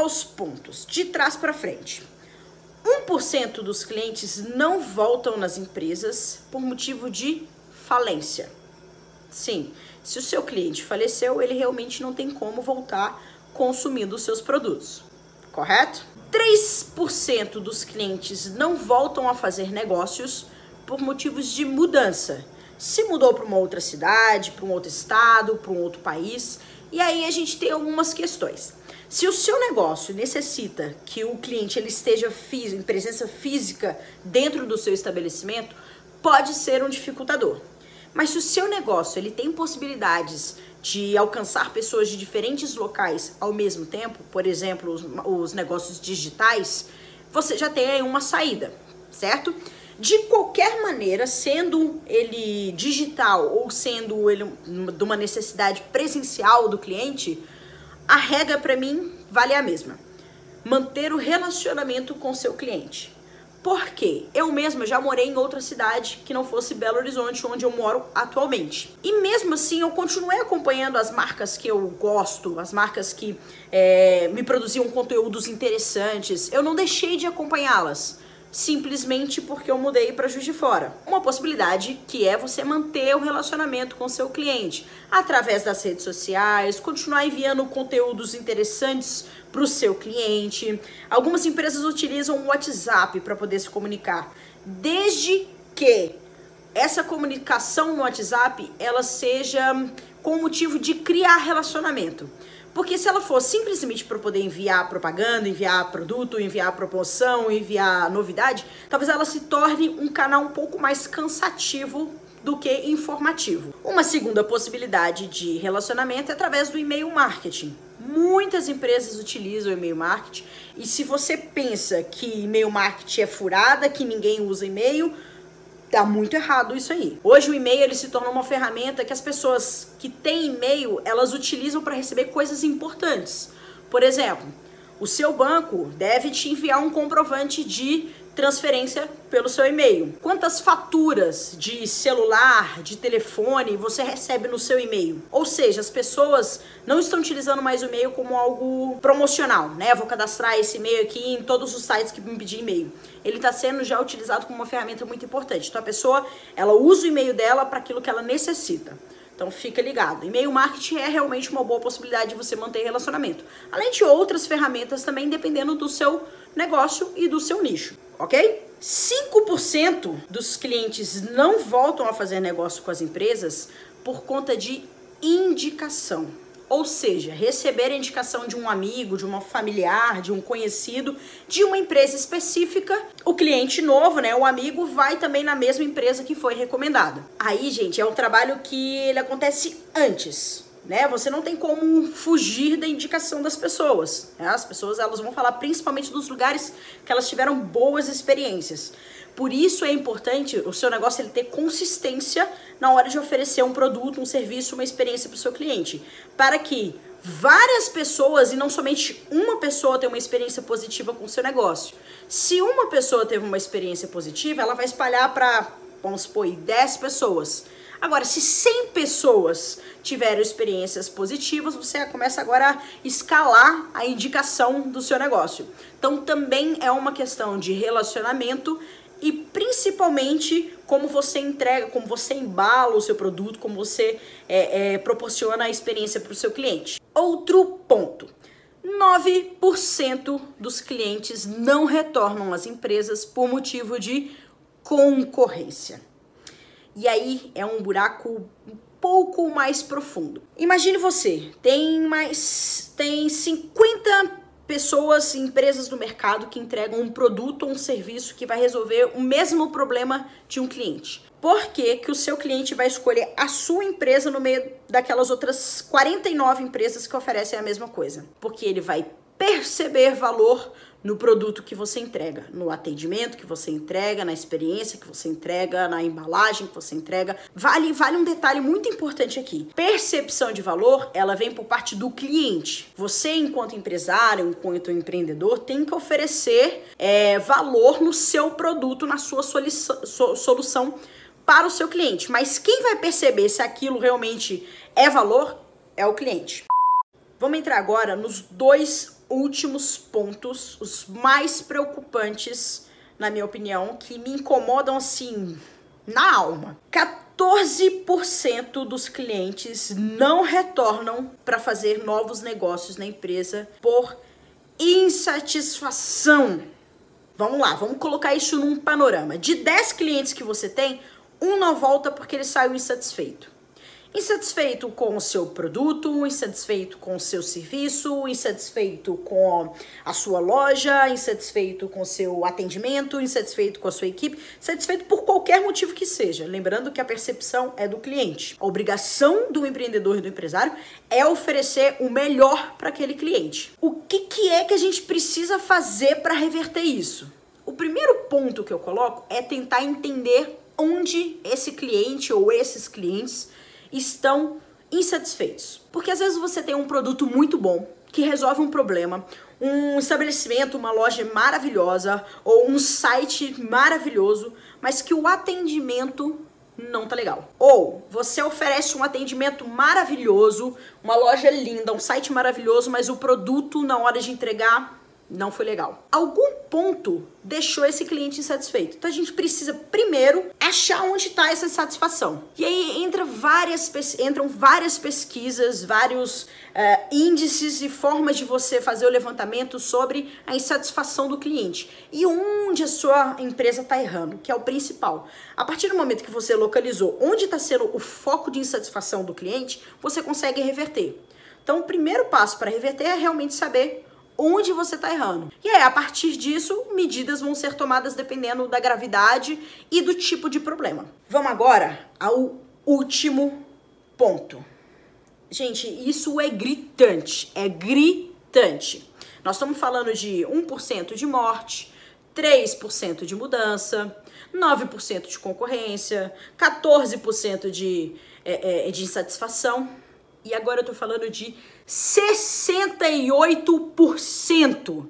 Aos pontos, de trás para frente. 1% dos clientes não voltam nas empresas por motivo de falência. Sim, se o seu cliente faleceu, ele realmente não tem como voltar consumindo os seus produtos, correto? 3% dos clientes não voltam a fazer negócios por motivos de mudança. Se mudou para uma outra cidade, para um outro estado, para um outro país, e aí a gente tem algumas questões. Se o seu negócio necessita que o cliente ele esteja em presença física dentro do seu estabelecimento, pode ser um dificultador. Mas se o seu negócio ele tem possibilidades de alcançar pessoas de diferentes locais ao mesmo tempo, por exemplo, os, os negócios digitais, você já tem aí uma saída, certo? De qualquer maneira, sendo ele digital ou sendo ele de uma necessidade presencial do cliente, a regra para mim vale a mesma. Manter o relacionamento com seu cliente. Porque eu mesma já morei em outra cidade que não fosse Belo Horizonte, onde eu moro atualmente. E mesmo assim, eu continuei acompanhando as marcas que eu gosto, as marcas que é, me produziam conteúdos interessantes. Eu não deixei de acompanhá-las simplesmente porque eu mudei para Juiz de Fora. Uma possibilidade que é você manter o relacionamento com seu cliente através das redes sociais, continuar enviando conteúdos interessantes para o seu cliente. Algumas empresas utilizam o WhatsApp para poder se comunicar, desde que essa comunicação no WhatsApp ela seja com o motivo de criar relacionamento. Porque se ela for simplesmente para poder enviar propaganda, enviar produto, enviar promoção, enviar novidade, talvez ela se torne um canal um pouco mais cansativo do que informativo. Uma segunda possibilidade de relacionamento é através do e-mail marketing. Muitas empresas utilizam e-mail marketing e se você pensa que e-mail marketing é furada, que ninguém usa e-mail, Tá muito errado isso aí. Hoje o e-mail ele se torna uma ferramenta que as pessoas que têm e-mail, elas utilizam para receber coisas importantes. Por exemplo, o seu banco deve te enviar um comprovante de transferência pelo seu e-mail. Quantas faturas de celular, de telefone você recebe no seu e-mail? Ou seja, as pessoas não estão utilizando mais o e-mail como algo promocional, né? vou cadastrar esse e-mail aqui em todos os sites que me pedir e-mail. Ele está sendo já utilizado como uma ferramenta muito importante. Então a pessoa, ela usa o e-mail dela para aquilo que ela necessita. Então fica ligado. E-mail marketing é realmente uma boa possibilidade de você manter relacionamento. Além de outras ferramentas também, dependendo do seu negócio e do seu nicho, ok? 5% dos clientes não voltam a fazer negócio com as empresas por conta de indicação. Ou seja, receber a indicação de um amigo, de uma familiar, de um conhecido, de uma empresa específica, o cliente novo, né, o amigo, vai também na mesma empresa que foi recomendada. Aí, gente, é um trabalho que ele acontece antes né? Você não tem como fugir da indicação das pessoas. Né? As pessoas elas vão falar principalmente dos lugares que elas tiveram boas experiências. Por isso é importante o seu negócio ele ter consistência na hora de oferecer um produto, um serviço, uma experiência para o seu cliente, para que várias pessoas e não somente uma pessoa tenha uma experiência positiva com o seu negócio. Se uma pessoa teve uma experiência positiva, ela vai espalhar para, vamos supor, 10 pessoas. Agora, se 100 pessoas tiveram experiências positivas, você começa agora a escalar a indicação do seu negócio. Então, também é uma questão de relacionamento e principalmente como você entrega, como você embala o seu produto, como você é, é, proporciona a experiência para o seu cliente. Outro ponto. 9% dos clientes não retornam às empresas por motivo de concorrência. E aí é um buraco pouco mais profundo. Imagine você, tem mais tem 50 pessoas, empresas do mercado que entregam um produto ou um serviço que vai resolver o mesmo problema de um cliente. Por que, que o seu cliente vai escolher a sua empresa no meio daquelas outras 49 empresas que oferecem a mesma coisa? Porque ele vai perceber valor no produto que você entrega, no atendimento que você entrega, na experiência que você entrega, na embalagem que você entrega. Vale, vale um detalhe muito importante aqui. Percepção de valor, ela vem por parte do cliente. Você, enquanto empresário, enquanto empreendedor, tem que oferecer é, valor no seu produto, na sua solução para o seu cliente. Mas quem vai perceber se aquilo realmente é valor é o cliente. Vamos entrar agora nos dois últimos pontos, os mais preocupantes, na minha opinião, que me incomodam assim na alma. 14% dos clientes não retornam para fazer novos negócios na empresa por insatisfação. Vamos lá, vamos colocar isso num panorama. De 10 clientes que você tem, um não volta porque ele saiu insatisfeito. Insatisfeito com o seu produto, insatisfeito com o seu serviço, insatisfeito com a sua loja, insatisfeito com o seu atendimento, insatisfeito com a sua equipe, insatisfeito por qualquer motivo que seja. Lembrando que a percepção é do cliente. A obrigação do empreendedor e do empresário é oferecer o melhor para aquele cliente. O que, que é que a gente precisa fazer para reverter isso? O primeiro ponto que eu coloco é tentar entender onde esse cliente ou esses clientes estão insatisfeitos. Porque às vezes você tem um produto muito bom que resolve um problema, um estabelecimento, uma loja maravilhosa ou um site maravilhoso, mas que o atendimento não tá legal. Ou você oferece um atendimento maravilhoso, uma loja linda, um site maravilhoso, mas o produto na hora de entregar não foi legal. Algum ponto deixou esse cliente insatisfeito. Então a gente precisa primeiro achar onde está essa satisfação. E aí entra várias, entram várias pesquisas, vários uh, índices e formas de você fazer o levantamento sobre a insatisfação do cliente e onde a sua empresa está errando, que é o principal. A partir do momento que você localizou onde está sendo o foco de insatisfação do cliente, você consegue reverter. Então, o primeiro passo para reverter é realmente saber onde você está errando. E aí, a partir disso, medidas vão ser tomadas dependendo da gravidade e do tipo de problema. Vamos agora ao último ponto. Gente, isso é gritante, é gritante. Nós estamos falando de 1% de morte, 3% de mudança, 9% de concorrência, 14% de, é, é, de insatisfação. E agora eu tô falando de 68%.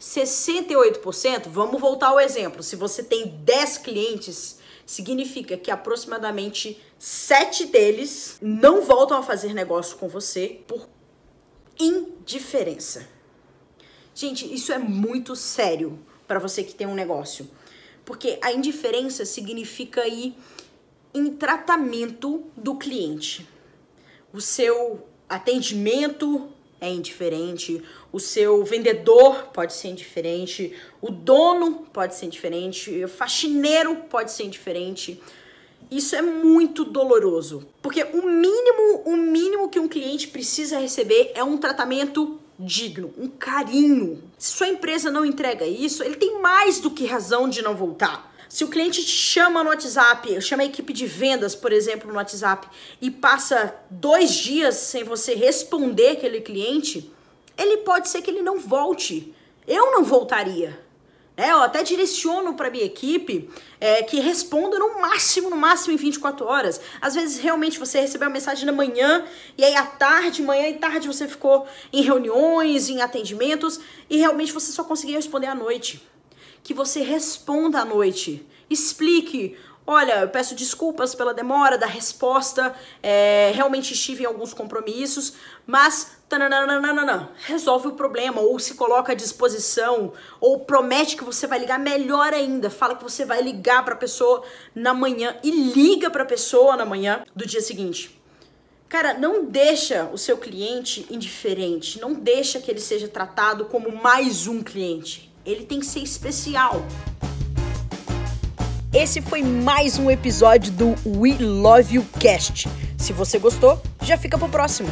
68%, vamos voltar ao exemplo. Se você tem 10 clientes, significa que aproximadamente 7 deles não voltam a fazer negócio com você por indiferença. Gente, isso é muito sério para você que tem um negócio. Porque a indiferença significa ir em tratamento do cliente. O seu atendimento é indiferente, o seu vendedor pode ser indiferente, o dono pode ser indiferente, o faxineiro pode ser indiferente. Isso é muito doloroso, porque o mínimo, o mínimo que um cliente precisa receber é um tratamento digno, um carinho. Se sua empresa não entrega isso, ele tem mais do que razão de não voltar. Se o cliente te chama no WhatsApp, chama a equipe de vendas, por exemplo, no WhatsApp, e passa dois dias sem você responder aquele cliente, ele pode ser que ele não volte. Eu não voltaria. É, eu até direciono para minha equipe é, que responda no máximo, no máximo em 24 horas. Às vezes, realmente, você recebeu uma mensagem na manhã, e aí à tarde, manhã e tarde, você ficou em reuniões, em atendimentos, e realmente você só conseguia responder à noite que você responda à noite. Explique. Olha, eu peço desculpas pela demora da resposta, é, realmente estive em alguns compromissos, mas tananana, resolve o problema, ou se coloca à disposição, ou promete que você vai ligar melhor ainda, fala que você vai ligar para a pessoa na manhã e liga para a pessoa na manhã do dia seguinte. Cara, não deixa o seu cliente indiferente, não deixa que ele seja tratado como mais um cliente. Ele tem que ser especial. Esse foi mais um episódio do We Love You Cast. Se você gostou, já fica pro próximo.